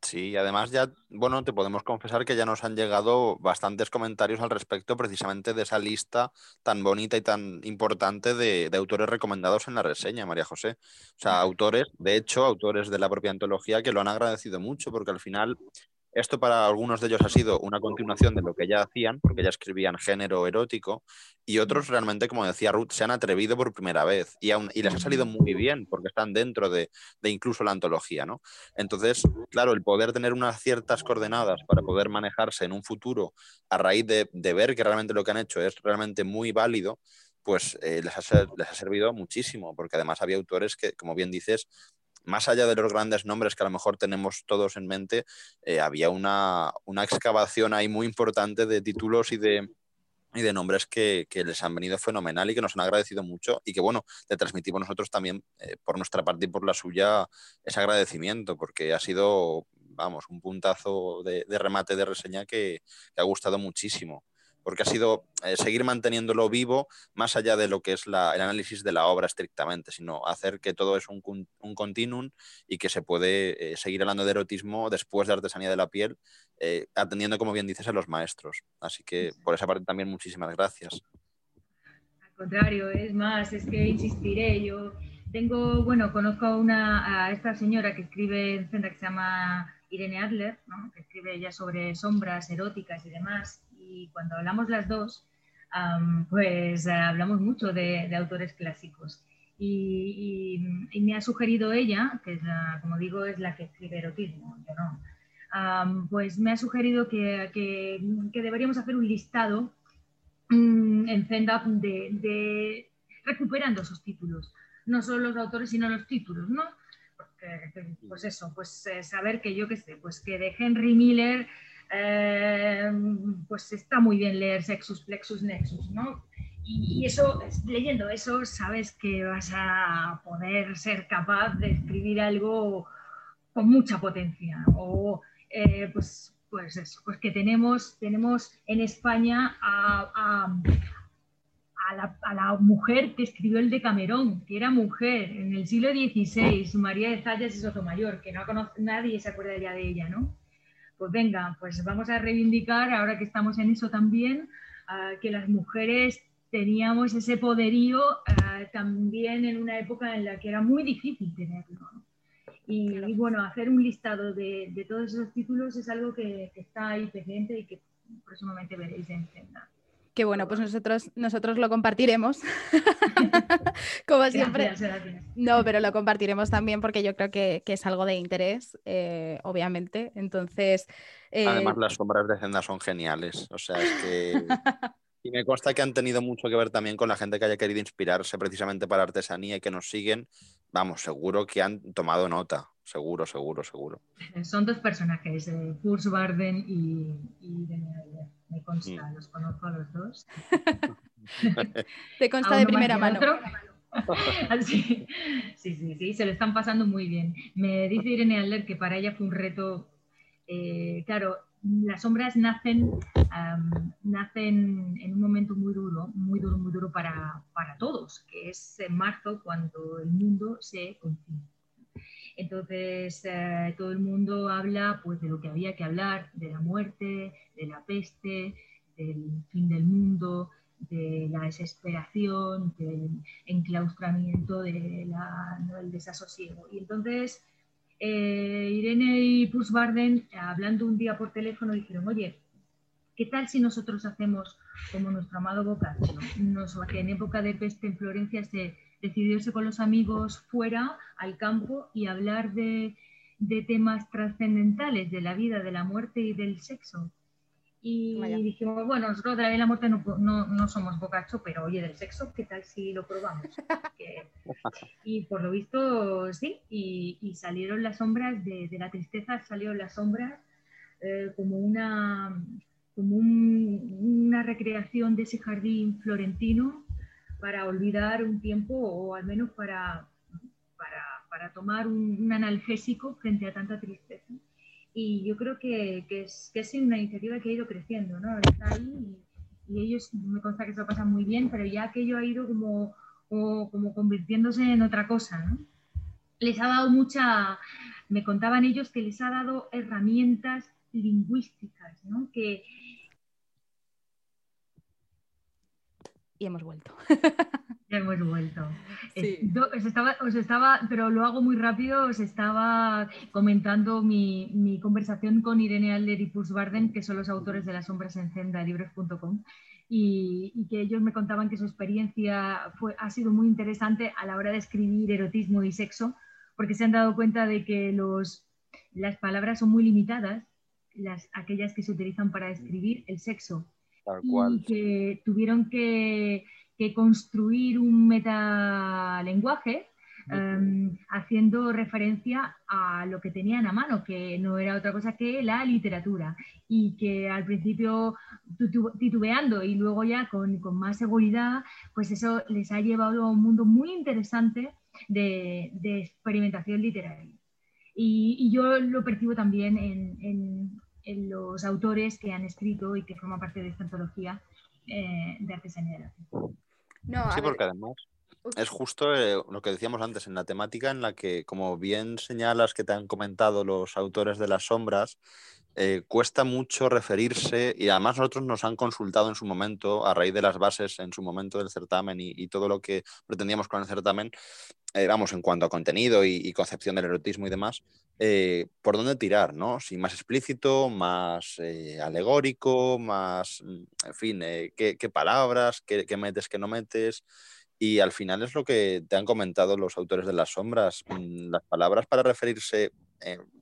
Sí, además ya, bueno, te podemos confesar que ya nos han llegado bastantes comentarios al respecto precisamente de esa lista tan bonita y tan importante de, de, autores recomendados en la reseña, María José. O sea, autores, de hecho, autores de la propia antología que lo han agradecido mucho porque al final esto para algunos de ellos ha sido una continuación de lo que ya hacían, porque ya escribían género erótico, y otros realmente, como decía Ruth, se han atrevido por primera vez y, y les ha salido muy bien, porque están dentro de, incluso la antología. ¿no? Entonces, claro, el poder tener unas ciertas coordenadas para poder manejarse en un futuro a raíz de, ver que realmente lo que han hecho es realmente muy válido, pues eh, les, ha, les ha servido muchísimo, porque además había autores que, como bien dices, más allá de los grandes nombres que a lo mejor tenemos todos en mente, eh, había una, excavación ahí muy importante de títulos y de, de nombres que, les han venido fenomenal y que nos han agradecido mucho y que, bueno, le transmitimos nosotros también eh, por nuestra parte y por la suya ese agradecimiento, porque ha sido, vamos, un puntazo de, remate de reseña que, que ha gustado muchísimo porque ha sido eh, seguir manteniéndolo vivo más allá de lo que es el análisis de la obra estrictamente, sino hacer que todo es un, un continuum y que se puede eh, seguir hablando de erotismo después de artesanía de la piel, eh, atendiendo, como bien dices, a los maestros. Así que por esa parte también muchísimas gracias. Al contrario, es más, es que insistiré, yo tengo, bueno, conozco a, una, a esta señora que escribe en que se llama Irene Adler, que escribe ya sobre sombras eróticas y demás, y cuando hablamos las dos, pues eh, hablamos mucho de, autores clásicos. Y, me ha sugerido ella, que es como digo, es la que escribe erotismo, yo no, pues me ha sugerido que, que, deberíamos hacer un listado mm, en Zenda de, recuperando esos títulos, no solo los autores, sino los títulos, ¿no? pues eso, pues eh, saber que yo qué sé, pues que de Henry Miller eh, pues está muy bien leer Sexus, Plexus, Nexus, ¿no? Y, eso, leyendo eso, sabes que vas a poder ser capaz de escribir algo con mucha potencia. O eh, pues, pues eso, pues que tenemos, tenemos en España a, la, mujer que escribió el de Camerón, que era mujer en el siglo XVI, María de Zayas y Sotomayor, que no conoce, nadie se acuerda ya de ella, ¿no? Pues venga, pues vamos a reivindicar, ahora que estamos en eso también, que las mujeres teníamos ese poderío eh, también en una época en la que era muy difícil tenerlo. Y, bueno, hacer un listado de, todos esos títulos es algo que, está ahí presente y que próximamente veréis en Senda. Qué bueno, pues nosotros, nosotros lo compartiremos. [LAUGHS] Como siempre. No, pero lo compartiremos también porque yo creo que, es algo de interés, eh, obviamente. Entonces. Eh, Además, las sombras de Zenda son geniales. O sea, es que. [LAUGHS] Y me consta que han tenido mucho que ver también con la gente que haya querido inspirarse precisamente para artesanía y que nos siguen. Vamos, seguro que han tomado nota. Seguro, seguro, seguro. Son dos personajes, eh, Barden y, y Me consta, mm. los conozco a los dos. [LAUGHS] Te consta de primera mano. [LAUGHS] sí, sí, sí, se lo están pasando muy bien. Me dice Irene Adler que para ella fue un reto, eh, claro, las sombras nacen, nacen en un momento muy duro, muy duro, muy duro para, todos, que es en marzo cuando el mundo se confina. Entonces, eh, todo el mundo habla pues, de lo que había que hablar, de la muerte, de la peste, del fin del mundo, de la desesperación, del enclaustramiento, de del desasosiego. Y entonces, eh, Irene y Pusbarden, hablando un día por teléfono, dijeron, oye, ¿qué tal si nosotros hacemos como nuestro amado Boccaccio, que en época de peste en Florencia se decidió irse con los amigos fuera, al campo, y hablar de, de temas trascendentales, de la vida, de la muerte y del sexo? Y dijimos, bueno, nosotros de la vida la muerte no, no, no, somos bocacho, pero oye, del sexo, ¿qué tal si lo probamos? [LAUGHS] y por lo visto, sí, y, y salieron las sombras de, de, la tristeza, salieron las sombras eh, como una como un, una recreación de ese jardín florentino para olvidar un tiempo o al menos para, para, para tomar un, un analgésico frente a tanta tristeza y yo creo que, que, es, que es una iniciativa que ha ido creciendo, ¿no? Está ahí y, ellos me consta que se lo pasan muy bien, pero ya aquello ha ido como, como, convirtiéndose en otra cosa, ¿no? Les ha dado mucha, me contaban ellos que les ha dado herramientas lingüísticas, ¿no? Que, y hemos vuelto. hemos vuelto. Os, estaba, os, estaba, pero lo hago muy rápido, os estaba comentando mi, mi conversación con Irene Alder y Puss Barden, que son los autores de Las sombras en Zenda, libros.com, y, y, que ellos me contaban que su experiencia fue, ha sido muy interesante a la hora de escribir erotismo y sexo, porque se han dado cuenta de que los, las palabras son muy limitadas, las, aquellas que se utilizan para describir el sexo y que tuvieron que, construir un metalenguaje em, haciendo referencia a lo que tenían a mano, que no era otra cosa que la literatura, y que al principio titubeando y luego ya con, más seguridad, pues eso les ha llevado a un mundo muy interesante de, experimentación literaria. Y, yo lo percibo también en, en los autores que han escrito y que forman parte de esta antología eh, de artesanía No, sí, porque además es justo eh, lo que decíamos antes, en la temática en la que, como bien señalas que te han comentado los autores de las sombras, eh, cuesta mucho referirse y además nosotros nos han consultado en su momento, a raíz de las bases en su momento del certamen y, todo lo que pretendíamos con el certamen, eh, vamos, en cuanto a contenido y, concepción del erotismo y demás, eh, por dónde tirar, ¿no? Si más explícito, más alegórico, más, mm, en fin, qué, palabras, qué, qué metes, qué no metes. Y al final es lo que te han comentado los autores de las sombras. Mm, las palabras para referirse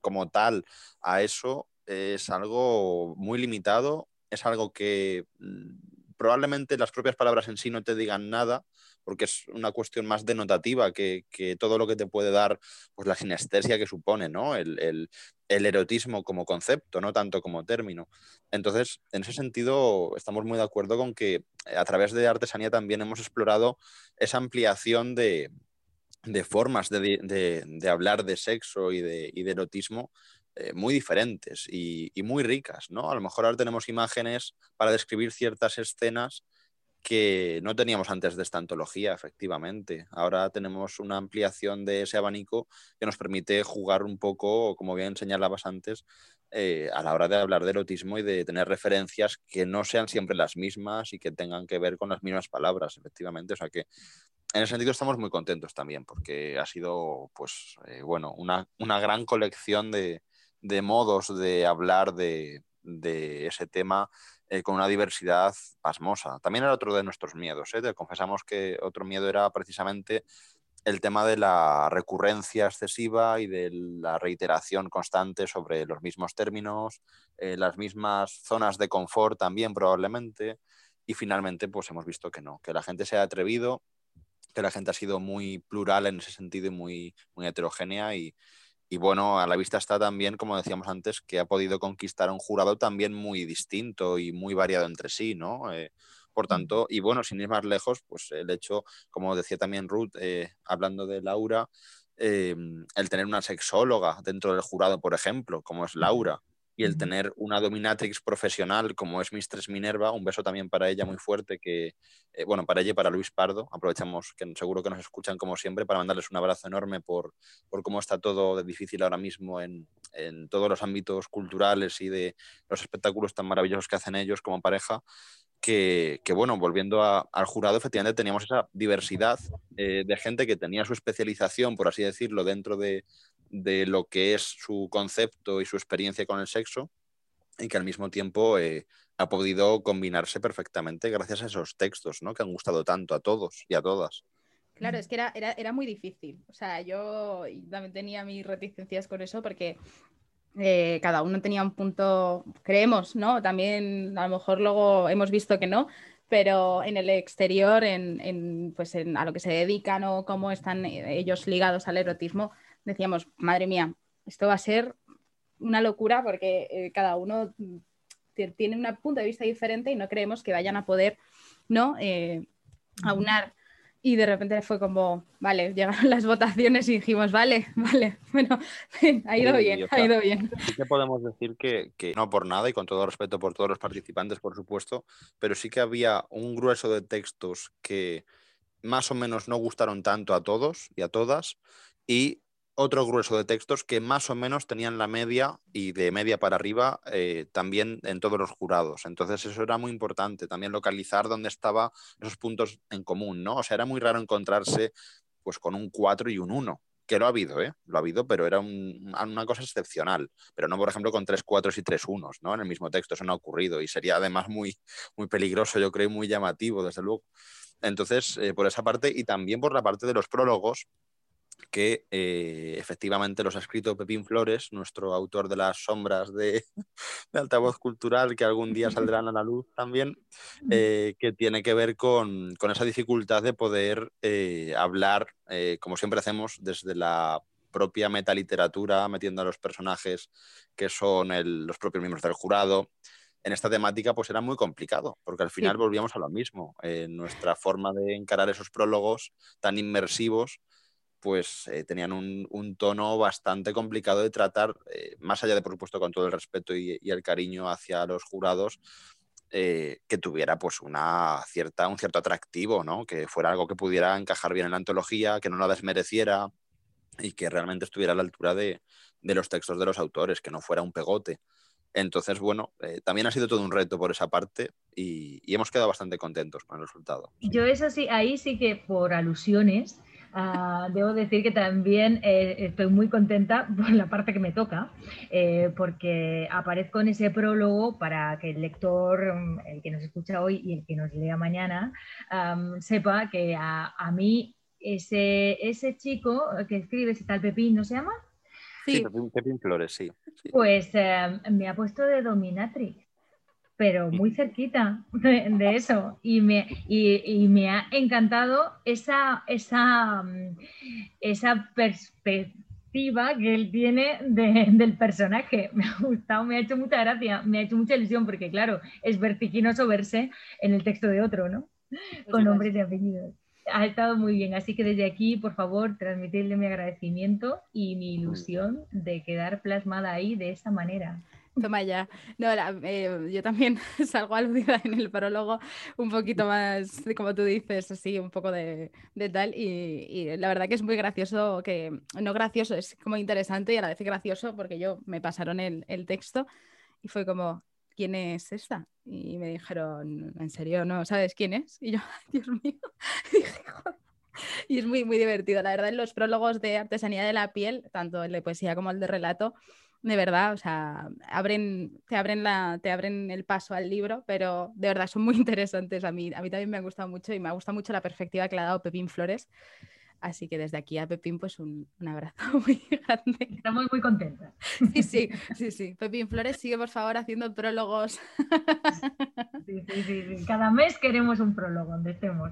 como tal a eso es algo muy limitado, es algo que mm, probablemente las propias palabras en sí no te digan nada, porque es una cuestión más denotativa que, todo lo que te puede dar pues, la sinestesia que supone ¿no? el, erotismo como concepto, no tanto como término. Entonces, en ese sentido, estamos muy de acuerdo con que a través de artesanía también hemos explorado esa ampliación de, formas de, hablar de sexo y de, y de erotismo eh, muy diferentes y, muy ricas, ¿no? A lo mejor ahora tenemos imágenes para describir ciertas escenas que no teníamos antes de esta antología, efectivamente. Ahora tenemos una ampliación de ese abanico que nos permite jugar un poco, como bien señalabas antes, eh, a la hora de hablar de erotismo y de tener referencias que no sean siempre las mismas y que tengan que ver con las mismas palabras, efectivamente. O sea que en ese sentido estamos muy contentos también, porque ha sido, pues, eh, bueno, una, gran colección de, modos de hablar de, ese tema eh, con una diversidad pasmosa. También era otro de nuestros miedos. ¿eh? confesamos que otro miedo era precisamente el tema de la recurrencia excesiva y de la reiteración constante sobre los mismos términos, eh, las mismas zonas de confort también probablemente. Y finalmente, pues hemos visto que no, que la gente se ha atrevido que la gente ha sido muy plural en ese sentido y muy, muy heterogénea y, bueno, a la vista está también, como decíamos antes, que ha podido conquistar a un jurado también muy distinto y muy variado entre sí, ¿no? Eh, por mm. tanto, y bueno, sin ir más lejos, pues el hecho, como decía también Ruth, eh, hablando de Laura, eh, el tener una sexóloga dentro del jurado, por ejemplo, como es Laura, y el tener una dominatrix profesional como es Mistress Minerva, un beso también para ella muy fuerte, que, eh, bueno, para ella y para Luis Pardo, aprovechamos que seguro que nos escuchan como siempre para mandarles un abrazo enorme por, por cómo está todo difícil ahora mismo en, en, todos los ámbitos culturales y de los espectáculos tan maravillosos que hacen ellos como pareja. Que, que bueno, volviendo al jurado, efectivamente teníamos esa diversidad eh, de gente que tenía su especialización, por así decirlo, dentro de, de lo que es su concepto y su experiencia con el sexo y que al mismo tiempo eh, ha podido combinarse perfectamente gracias a esos textos, ¿no? Que han gustado tanto a todos y a todas. Claro, es que era, era, muy difícil. O sea, yo también tenía mis reticencias con eso porque eh, cada uno tenía un punto, creemos, ¿no? También a lo mejor luego hemos visto que no, pero en el exterior, en, pues en, a lo que se dedican o cómo están ellos ligados al erotismo, decíamos, madre mía, esto va a ser una locura porque eh, cada uno tiene un punto de vista diferente y no creemos que vayan a poder ¿no? Eh, aunar. Y de repente fue como, vale, [LAUGHS] llegaron las votaciones y dijimos, vale, vale, [LAUGHS] bueno, [LAUGHS] ha ido bien, ha ido bien. Sí que podemos decir que, que, no por nada y con todo respeto por todos los participantes, por supuesto, pero sí que había un grueso de textos que más o menos no gustaron tanto a todos y a todas y otro grueso de textos que más o menos tenían la media y de media para arriba eh, también en todos los jurados. Entonces eso era muy importante, también localizar dónde estaban esos puntos en común, ¿no? O sea, era muy raro encontrarse pues con un 4 y un 1, que lo ha habido, ¿eh? Lo ha habido, pero era una cosa excepcional. Pero no, por ejemplo, con tres cuatro y tres unos, ¿no? En el mismo texto, eso no ha ocurrido y sería además muy, muy peligroso, yo creo, y muy llamativo, desde luego. Entonces, eh, por esa parte y también por la parte de los prólogos, que eh, efectivamente los ha escrito Pepín Flores, nuestro autor de las sombras de, [LAUGHS] altavoz cultural, que algún día [LAUGHS] saldrán a la luz también, eh, que tiene que ver con, esa dificultad de poder eh, hablar, como siempre hacemos, desde la propia metaliteratura, metiendo a los personajes que son los propios miembros del jurado. En esta temática, pues era muy complicado, porque al final volvíamos a lo mismo. nuestra forma de encarar esos prólogos tan inmersivos pues eh, tenían un, tono bastante complicado de tratar, eh, más allá de, por supuesto, con todo el respeto y, el cariño hacia los jurados, eh, que tuviera pues una cierta, un cierto atractivo, ¿no? que fuera algo que pudiera encajar bien en la antología, que no la desmereciera y que realmente estuviera a la altura de, los textos de los autores, que no fuera un pegote. Entonces, bueno, también ha sido todo un reto por esa parte y, y, hemos quedado bastante contentos con el resultado. Yo eso sí, ahí sí que por alusiones, Ah, debo decir que también eh, estoy muy contenta por la parte que me toca, eh, porque aparezco en ese prólogo para que el lector, mm, el que nos escucha hoy y el que nos lea mañana, sepa que a, mí ese, ese chico que escribe, ese tal Pepín, ¿no se llama? Sí, Pepín, Flores, sí. Pues em, me ha puesto de dominatrix pero muy cerquita de, eso. Y me, y, me, ha encantado esa, esa, mm, esa perspectiva que él tiene del personaje. Me ha gustado, me ha hecho mucha gracia, me ha hecho mucha ilusión, porque claro, es vertiginoso verse en el texto de otro, ¿no? Con nombres y apellidos. Ha estado muy bien, así que desde aquí, por favor, transmitirle mi agradecimiento y mi ilusión de quedar plasmada ahí de esa manera. Toma ya. No, eh, yo también [LAUGHS] salgo aludida en el prólogo, un poquito más, como tú dices, así, un poco de, tal. Y, la verdad que es muy gracioso, que no gracioso, es como interesante y a la vez gracioso porque yo me pasaron el, el texto y fue como, ¿quién es esta? Y me dijeron, ¿en serio no sabes quién es? Y yo, [LAUGHS] Dios mío. [LAUGHS] Y es muy, muy divertido. La verdad, en los prólogos de artesanía de la piel, tanto el de poesía como el de relato, de verdad, o sea, abren, te, abren la, te abren el paso al libro, pero de verdad son muy [LAUGHS] interesantes. A mí, a mí también me ha gustado mucho y me ha gustado mucho la perspectiva que le ha dado Pepín Flores Así que desde aquí a Pepín, pues un, abrazo [LAUGHS] muy grande. Estamos muy contentas. Sí, sí, [LAUGHS] sí, sí. Pepín Flores, sigue por favor haciendo prólogos. Sí, sí, sí, Cada mes queremos un prólogo donde estemos.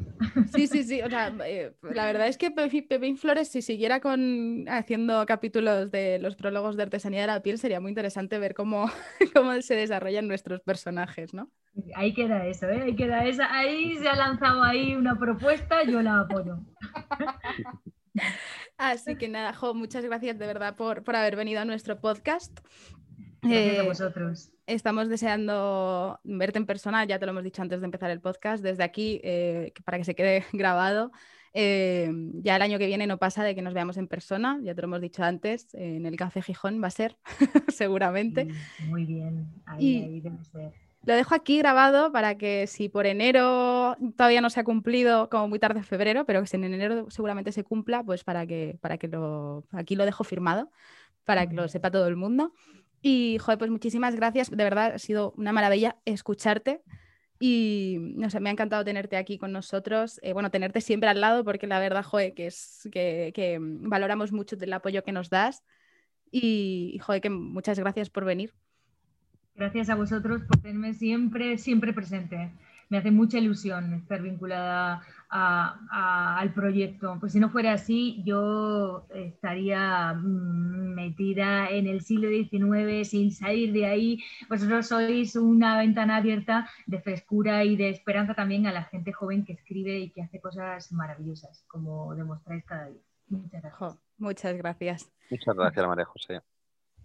Sí, sí, sí. O sea, eh, la verdad es que Pepín Flores, si siguiera con haciendo capítulos de los prólogos de artesanía de la piel, sería muy interesante ver cómo, [LAUGHS] cómo se desarrollan nuestros personajes, ¿no? Ahí queda eso, ¿eh? Ahí queda esa. Ahí se ha lanzado ahí una propuesta, yo la apoyo. Así que nada, Jo, muchas gracias de verdad por, por haber venido a nuestro podcast. Gracias a eh, vosotros. Estamos deseando verte en persona, ya te lo hemos dicho antes de empezar el podcast, desde aquí, eh, para que se quede [LAUGHS] grabado. Eh, ya el año que viene no pasa de que nos veamos en persona, ya te lo hemos dicho antes, en el Café Gijón va a ser, [LAUGHS] seguramente. Muy bien, ahí, ahí debe ser. Lo dejo aquí grabado para que si por enero todavía no se ha cumplido, como muy tarde en febrero, pero que si en enero seguramente se cumpla, pues para que, para que lo, aquí lo dejo firmado, para que lo sepa todo el mundo. Y, joder, pues muchísimas gracias, de verdad ha sido una maravilla escucharte. Y, no sé, me ha encantado tenerte aquí con nosotros, eh, bueno, tenerte siempre al lado, porque la verdad, joder, que, es, que, que valoramos mucho el apoyo que nos das. Y, joder, que muchas gracias por venir. Gracias a vosotros por tenerme siempre, siempre presente. Me hace mucha ilusión estar vinculada al proyecto. Pues si no fuera así, yo estaría mm, metida en el siglo XIX sin salir de ahí. Vosotros sois una ventana abierta de frescura y de esperanza también a la gente joven que escribe y que hace cosas maravillosas, como demostráis cada día. Muchas gracias. muchas gracias. Muchas gracias, María José.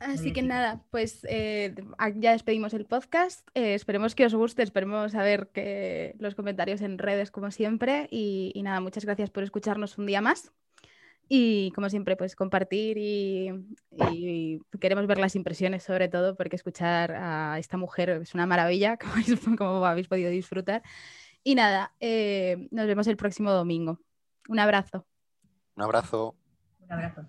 Así que nada, pues eh, ya despedimos el podcast. Eh, esperemos que os guste, esperemos saber que los comentarios en redes como siempre. Y, nada, muchas gracias por escucharnos un día más. Y como siempre, pues compartir y, queremos ver las impresiones sobre todo, porque escuchar a esta mujer es una maravilla, [LAUGHS] como habéis, podido disfrutar. Y nada, eh, nos vemos el próximo domingo. Un abrazo. Un abrazo. Un abrazo.